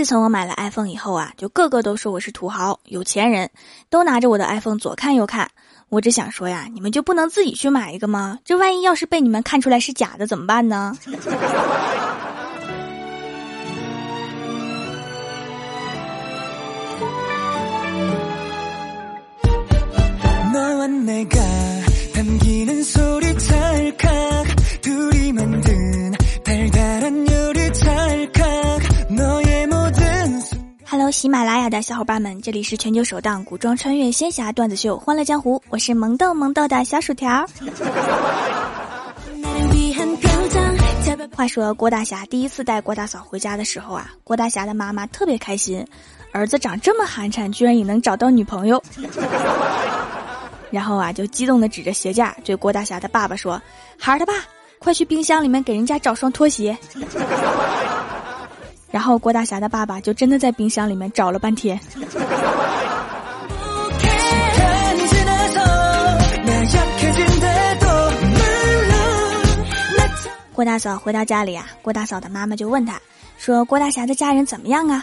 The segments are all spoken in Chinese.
自从我买了 iPhone 以后啊，就个个都说我是土豪、有钱人，都拿着我的 iPhone 左看右看。我只想说呀，你们就不能自己去买一个吗？这万一要是被你们看出来是假的怎么办呢 喜马拉雅的小伙伴们，这里是全球首档古装穿越仙侠段子秀《欢乐江湖》，我是萌豆萌豆的小薯条。话说郭大侠第一次带郭大嫂回家的时候啊，郭大侠的妈妈特别开心，儿子长这么寒碜，居然也能找到女朋友。然后啊，就激动的指着鞋架对郭大侠的爸爸说：“孩儿他爸，快去冰箱里面给人家找双拖鞋。” 然后郭大侠的爸爸就真的在冰箱里面找了半天。郭大嫂回到家里啊，郭大嫂的妈妈就问他，说：“郭大侠的家人怎么样啊？”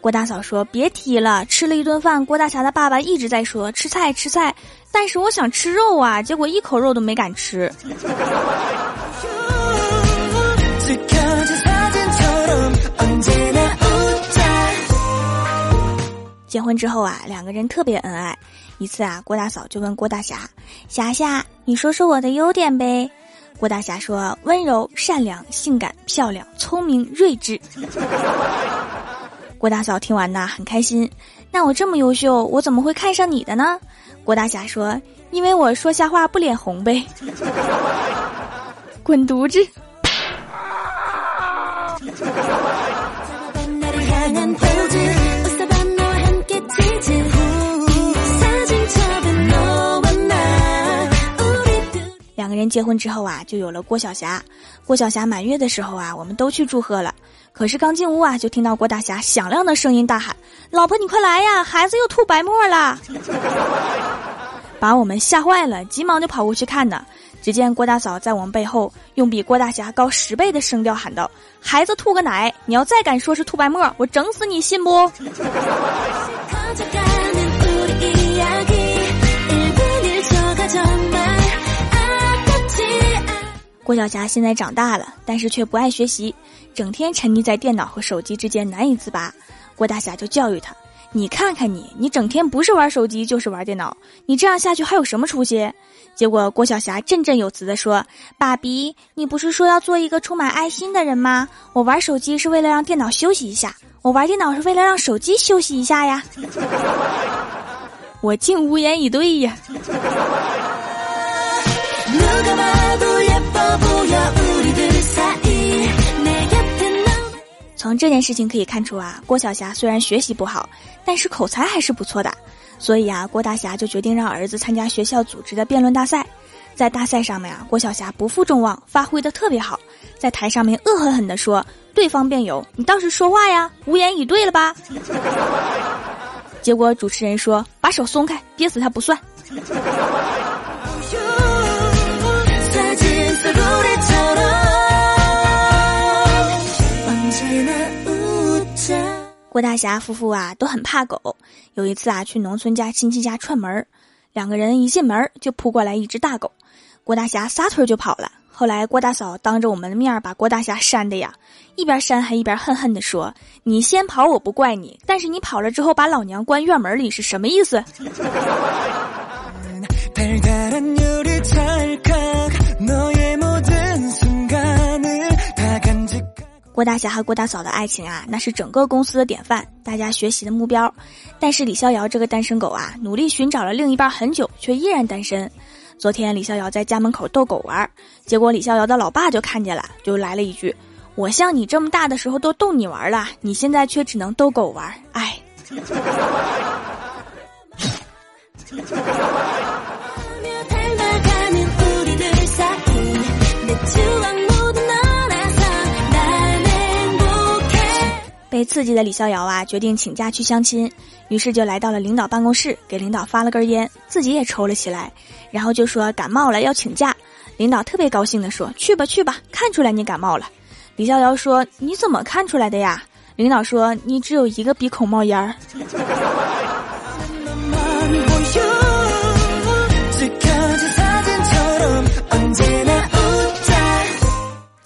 郭大嫂说：“别提了，吃了一顿饭，郭大侠的爸爸一直在说吃菜吃菜，但是我想吃肉啊，结果一口肉都没敢吃。” 结婚之后啊，两个人特别恩爱。一次啊，郭大嫂就问郭大侠：“侠侠，你说说我的优点呗？”郭大侠说：“温柔、善良、性感、漂亮、聪明、睿智。”郭大嫂听完呐，很开心。那我这么优秀，我怎么会看上你的呢？郭大侠说：“因为我说瞎话不脸红呗。”滚犊子！结婚之后啊，就有了郭晓霞。郭晓霞满月的时候啊，我们都去祝贺了。可是刚进屋啊，就听到郭大侠响亮的声音大喊：“老婆，你快来呀，孩子又吐白沫了！” 把我们吓坏了，急忙就跑过去看呢。只见郭大嫂在我们背后用比郭大侠高十倍的声调喊道：“孩子吐个奶！你要再敢说是吐白沫，我整死你，信不？” 郭晓霞现在长大了，但是却不爱学习，整天沉溺在电脑和手机之间难以自拔。郭大侠就教育他：“你看看你，你整天不是玩手机就是玩电脑，你这样下去还有什么出息？”结果郭晓霞振振有词地说：“爸比，你不是说要做一个充满爱心的人吗？我玩手机是为了让电脑休息一下，我玩电脑是为了让手机休息一下呀。”我竟无言以对呀。从这件事情可以看出啊，郭晓霞虽然学习不好，但是口才还是不错的。所以啊，郭大侠就决定让儿子参加学校组织的辩论大赛。在大赛上面啊，郭晓霞不负众望，发挥的特别好，在台上面恶狠狠地说：“对方辩友，你倒是说话呀，无言以对了吧？” 结果主持人说：“把手松开，憋死他不算。”郭大侠夫妇啊都很怕狗。有一次啊，去农村家亲戚家串门两个人一进门就扑过来一只大狗，郭大侠撒腿就跑了。后来郭大嫂当着我们的面把郭大侠扇的呀，一边扇还一边恨恨地说：“你先跑我不怪你，但是你跑了之后把老娘关院门里是什么意思？” 郭大侠和郭大嫂的爱情啊，那是整个公司的典范，大家学习的目标。但是李逍遥这个单身狗啊，努力寻找了另一半很久，却依然单身。昨天李逍遥在家门口逗狗玩，结果李逍遥的老爸就看见了，就来了一句：“我像你这么大的时候都逗你玩了，你现在却只能逗狗玩。”哎。被刺激的李逍遥啊，决定请假去相亲，于是就来到了领导办公室，给领导发了根烟，自己也抽了起来，然后就说感冒了要请假。领导特别高兴的说：“去吧去吧，看出来你感冒了。”李逍遥说：“你怎么看出来的呀？”领导说你只有一个鼻孔冒烟儿。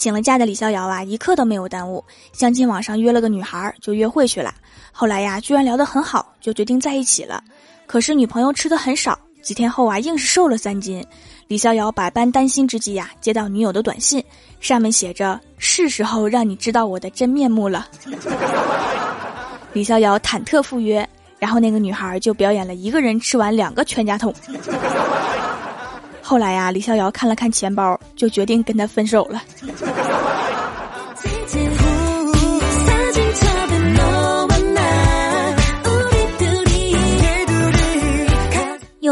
请了假的李逍遥啊，一刻都没有耽误，相亲网上约了个女孩就约会去了。后来呀，居然聊得很好，就决定在一起了。可是女朋友吃的很少，几天后啊，硬是瘦了三斤。李逍遥百般担心之际呀，接到女友的短信，上面写着：“是时候让你知道我的真面目了。” 李逍遥忐忑赴约，然后那个女孩就表演了一个人吃完两个全家桶。后来呀，李逍遥看了看钱包，就决定跟他分手了。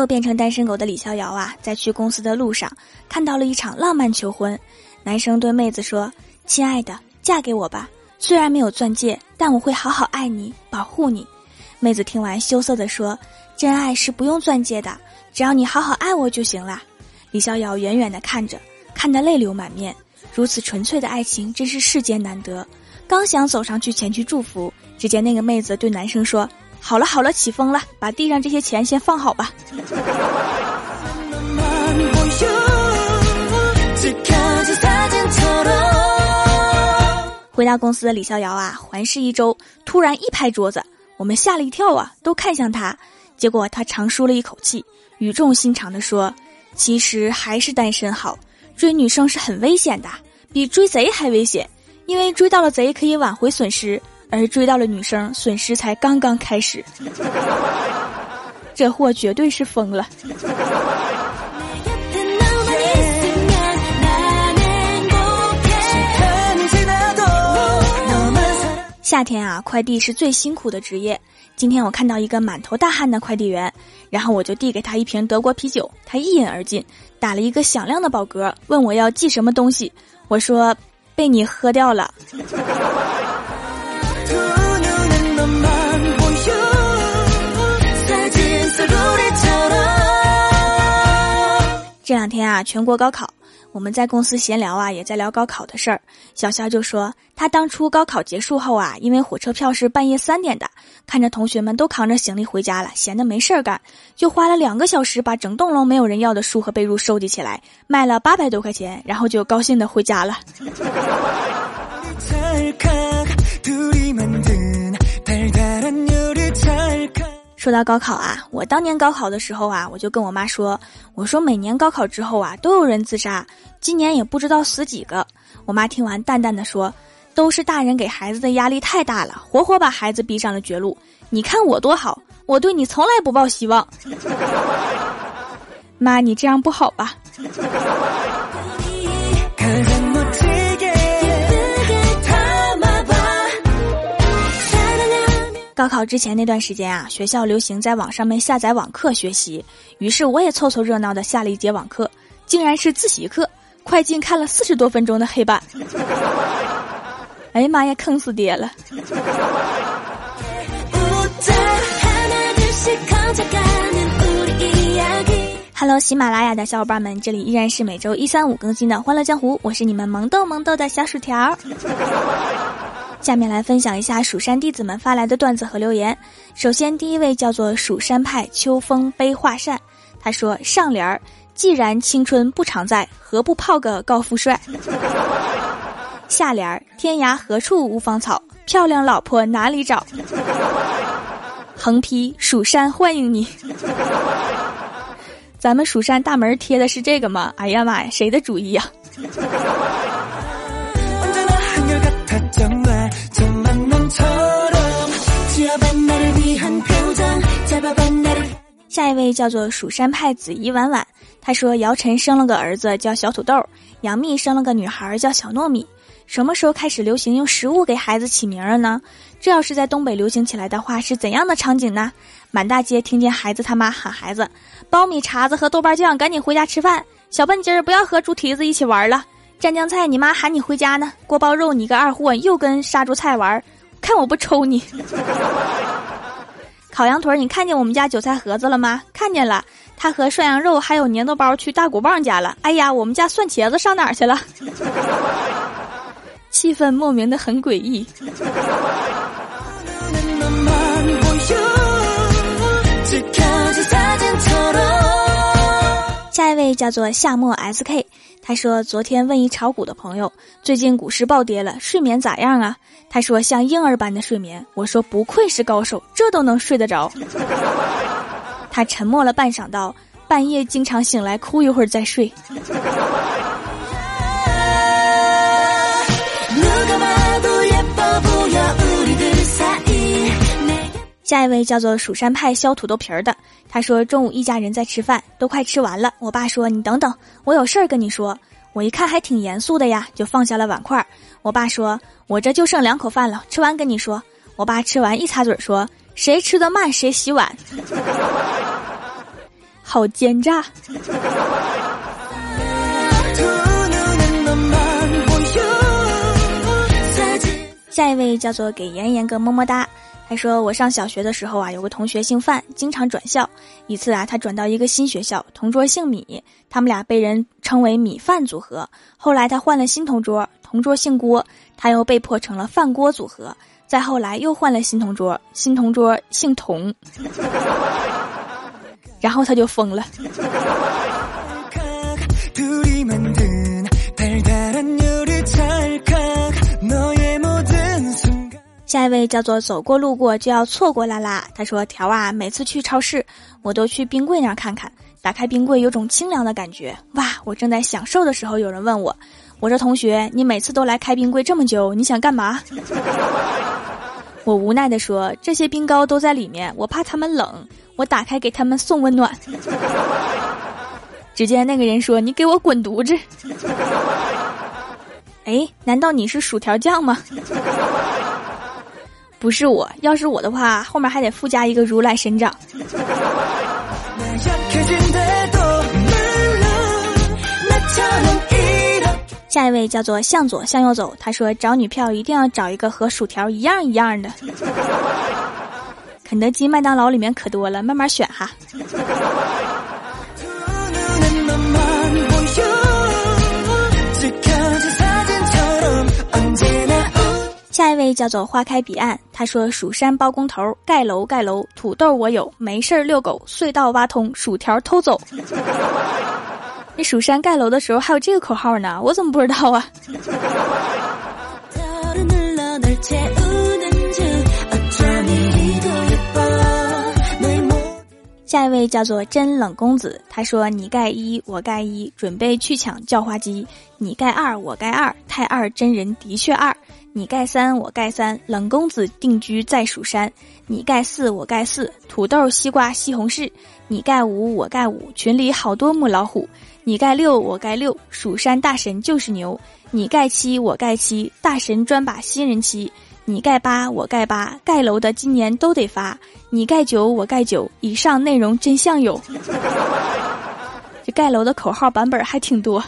又变成单身狗的李逍遥啊，在去公司的路上看到了一场浪漫求婚。男生对妹子说：“亲爱的，嫁给我吧。虽然没有钻戒，但我会好好爱你，保护你。”妹子听完羞涩地说：“真爱是不用钻戒的，只要你好好爱我就行了。”李逍遥远远地看着，看得泪流满面。如此纯粹的爱情，真是世间难得。刚想走上去前去祝福，只见那个妹子对男生说：“好了好了，起风了，把地上这些钱先放好吧。”回到公司的李逍遥啊，环视一周，突然一拍桌子，我们吓了一跳啊，都看向他。结果他长舒了一口气，语重心长地说。其实还是单身好，追女生是很危险的，比追贼还危险。因为追到了贼可以挽回损失，而追到了女生，损失才刚刚开始。这货绝对是疯了。夏天啊，快递是最辛苦的职业。今天我看到一个满头大汗的快递员，然后我就递给他一瓶德国啤酒，他一饮而尽，打了一个响亮的饱嗝，问我要寄什么东西。我说被你喝掉了。这两天啊，全国高考。我们在公司闲聊啊，也在聊高考的事儿。小肖就说，他当初高考结束后啊，因为火车票是半夜三点的，看着同学们都扛着行李回家了，闲得没事儿干，就花了两个小时把整栋楼没有人要的书和被褥收集起来，卖了八百多块钱，然后就高兴的回家了。说到高考啊，我当年高考的时候啊，我就跟我妈说，我说每年高考之后啊，都有人自杀，今年也不知道死几个。我妈听完淡淡的说，都是大人给孩子的压力太大了，活活把孩子逼上了绝路。你看我多好，我对你从来不抱希望。妈，你这样不好吧？高考之前那段时间啊，学校流行在网上面下载网课学习，于是我也凑凑热闹的下了一节网课，竟然是自习课，快进看了四十多分钟的黑板。哎呀妈呀，坑死爹了！Hello，喜马拉雅的小伙伴们，这里依然是每周一、三、五更新的《欢乐江湖》，我是你们萌豆萌豆的小薯条。下面来分享一下蜀山弟子们发来的段子和留言。首先，第一位叫做蜀山派秋风悲画扇，他说：“上联儿，既然青春不常在，何不泡个高富帅？” 下联儿，天涯何处无芳草，漂亮老婆哪里找？横批：蜀山欢迎你。咱们蜀山大门贴的是这个吗？哎呀妈呀，谁的主意呀？下一位叫做蜀山派子怡婉婉，他说姚晨生了个儿子叫小土豆，杨幂生了个女孩叫小糯米。什么时候开始流行用食物给孩子起名了呢？这要是在东北流行起来的话，是怎样的场景呢？满大街听见孩子他妈喊孩子，苞米碴子和豆瓣酱，赶紧回家吃饭。小笨鸡儿不要和猪蹄子一起玩了。蘸酱菜，你妈喊你回家呢。锅包肉，你个二货又跟杀猪菜玩，看我不抽你。烤羊腿，你看见我们家韭菜盒子了吗？看见了，他和涮羊肉还有粘豆包去大骨棒家了。哎呀，我们家蒜茄子上哪儿去了？气氛莫名的很诡异。下一位叫做夏末 SK，他说昨天问一炒股的朋友，最近股市暴跌了，睡眠咋样啊？他说像婴儿般的睡眠。我说不愧是高手，这都能睡得着。他沉默了半晌，道：半夜经常醒来哭一会儿再睡。下一位叫做蜀山派削土豆皮儿的，他说中午一家人在吃饭，都快吃完了。我爸说：“你等等，我有事儿跟你说。”我一看还挺严肃的呀，就放下了碗筷。我爸说：“我这就剩两口饭了，吃完跟你说。”我爸吃完一擦嘴说：“谁吃的慢谁洗碗。”好奸诈。下一位叫做给妍妍个么么哒。他说：“我上小学的时候啊，有个同学姓范，经常转校。一次啊，他转到一个新学校，同桌姓米，他们俩被人称为米饭组合。后来他换了新同桌，同桌姓郭，他又被迫成了饭锅组合。再后来又换了新同桌，新同桌姓童，然后他就疯了。”下一位叫做走过路过就要错过啦啦。他说：“条啊，每次去超市，我都去冰柜那儿看看。打开冰柜，有种清凉的感觉。哇！我正在享受的时候，有人问我：我说同学，你每次都来开冰柜这么久，你想干嘛？我无奈的说：这些冰糕都在里面，我怕他们冷，我打开给他们送温暖。只见那个人说：你给我滚犊子！哎，难道你是薯条酱吗？”不是我，要是我的话，后面还得附加一个如来神掌。下一位叫做向左向右走，他说找女票一定要找一个和薯条一样一样的。肯德基、麦当劳里面可多了，慢慢选哈。位叫做花开彼岸，他说：“蜀山包工头盖楼盖楼，土豆我有，没事儿遛狗，隧道挖通，薯条偷走。”那蜀山盖楼的时候还有这个口号呢，我怎么不知道啊？下一位叫做真冷公子，他说：“你盖一，我盖一，准备去抢叫花鸡。你盖二，我盖二，太二真人的确二。”你盖三，我盖三，冷公子定居在蜀山。你盖四，我盖四，土豆、西瓜、西红柿。你盖五，我盖五，群里好多母老虎。你盖六，我盖六，蜀山大神就是牛。你盖七，我盖七，大神专把新人欺。你盖八，我盖八，盖楼的今年都得发。你盖九，我盖九，以上内容真相有。这盖楼的口号版本还挺多。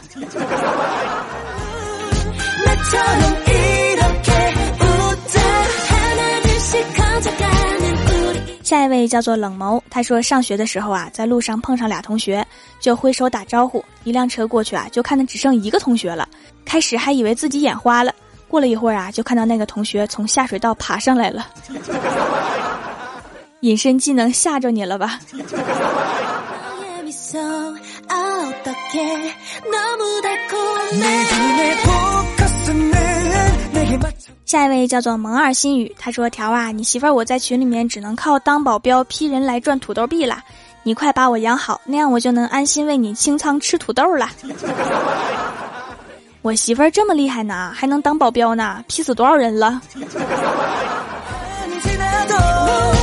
下一位叫做冷眸，他说上学的时候啊，在路上碰上俩同学，就挥手打招呼。一辆车过去啊，就看到只剩一个同学了。开始还以为自己眼花了，过了一会儿啊，就看到那个同学从下水道爬上来了。隐身技能吓着你了吧？下一位叫做萌二心语，他说：“条啊，你媳妇儿我在群里面只能靠当保镖批人来赚土豆币了，你快把我养好，那样我就能安心为你清仓吃土豆了。我媳妇儿这么厉害呢，还能当保镖呢，批死多少人了？”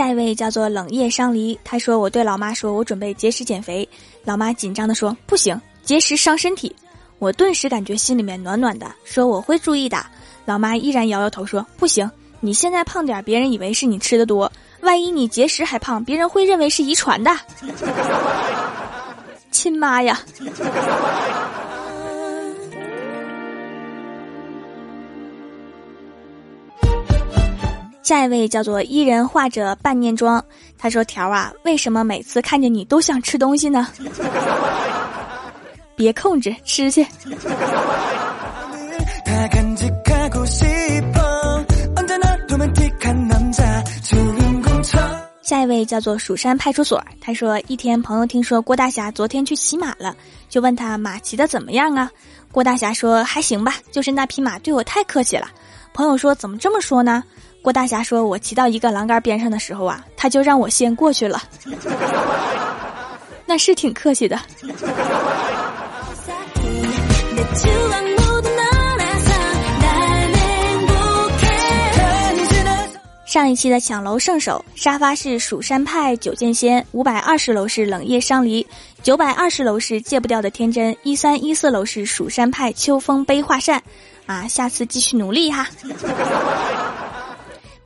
下一位叫做冷夜伤离，他说：“我对老妈说，我准备节食减肥。”老妈紧张的说：“不行，节食伤身体。”我顿时感觉心里面暖暖的，说：“我会注意的。”老妈依然摇摇头说：“不行，你现在胖点，别人以为是你吃的多，万一你节食还胖，别人会认为是遗传的。”亲妈呀！下一位叫做伊人画着半念妆，他说：“条啊，为什么每次看见你都想吃东西呢？别控制，吃去。”下一位叫做蜀山派出所，他说一天朋友听说郭大侠昨天去骑马了，就问他马骑的怎么样啊？郭大侠说还行吧，就是那匹马对我太客气了。朋友说怎么这么说呢？郭大侠说我骑到一个栏杆边上的时候啊，他就让我先过去了，那是挺客气的。上一期的抢楼圣手，沙发是蜀山派九剑仙，五百二十楼是冷夜伤离，九百二十楼是戒不掉的天真，一三一四楼是蜀山派秋风悲画扇，啊，下次继续努力哈。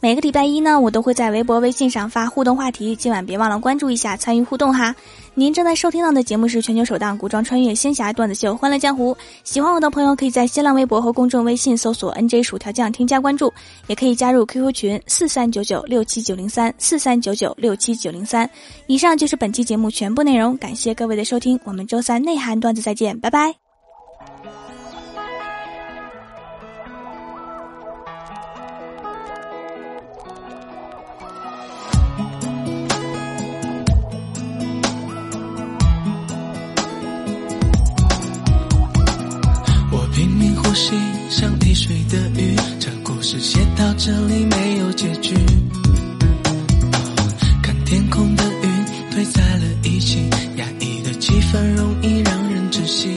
每个礼拜一呢，我都会在微博、微信上发互动话题，今晚别忘了关注一下，参与互动哈。您正在收听到的节目是全球首档古装穿越仙侠段子秀《欢乐江湖》，喜欢我的朋友可以在新浪微博和公众微信搜索 “nj 薯条酱”添加关注，也可以加入 QQ 群四三九九六七九零三四三九九六七九零三。以上就是本期节目全部内容，感谢各位的收听，我们周三内涵段子再见，拜拜。很容易让人窒息。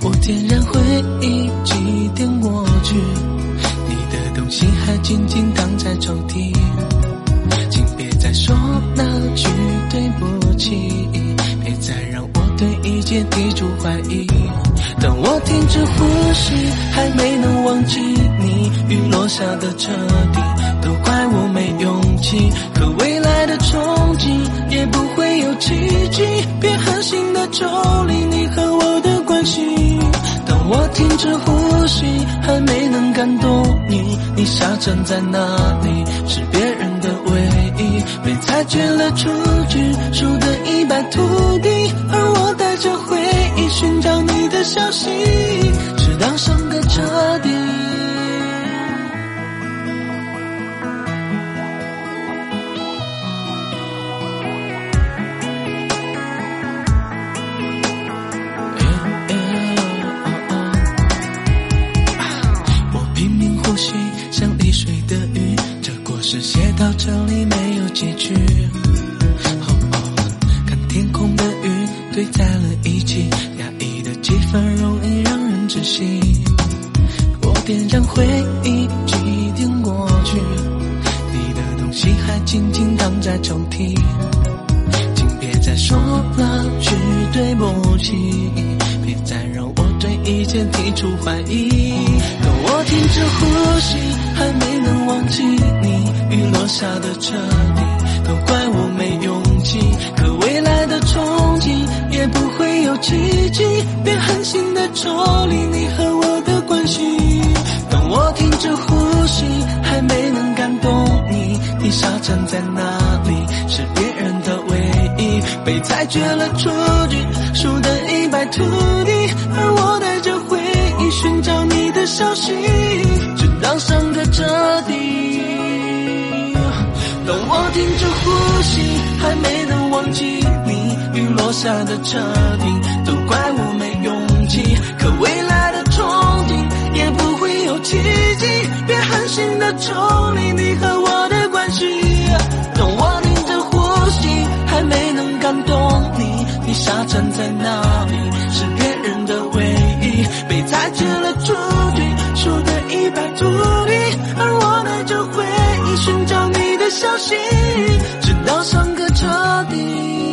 我点燃回忆，祭奠过去，你的东西还静静躺在抽屉，请别再说那句对不起，别再让我对一切提出怀疑。当我停止呼吸，还没能忘记你雨落下的彻底，都怪我没勇气。你，傻站在那里，是别人的唯一，被裁决了出局，输得一败涂地，而我带着回忆寻找你的。消息，直到伤个彻底。去。看天空的云堆在了一起。压抑的气氛容易让人窒息。我点燃回忆，祭奠过去。你的东西还紧紧躺在抽屉，请别再说了句对不起，别再让我对一切提出怀疑。当我停止呼吸，还没能忘记你雨落下的彻底，都怪我没勇气。可未来的憧憬也不会有奇迹。别狠心的抽离你和我的关系。当我停止呼吸，还没能感动你，你傻站在那里，是别人的唯一，被裁决了出局，输得一败涂地。而我带着回忆寻找你的消息，直到伤个彻底。停止呼吸，还没能忘记你雨落下的彻底，都怪我没勇气。可未来的憧憬也不会有奇迹，别狠心的抽离你和我的关系。当我停止呼吸，还没能感动你，你傻站在那里，是别人的唯一，被裁决了出局，输得一败涂地，而我直到伤个彻底。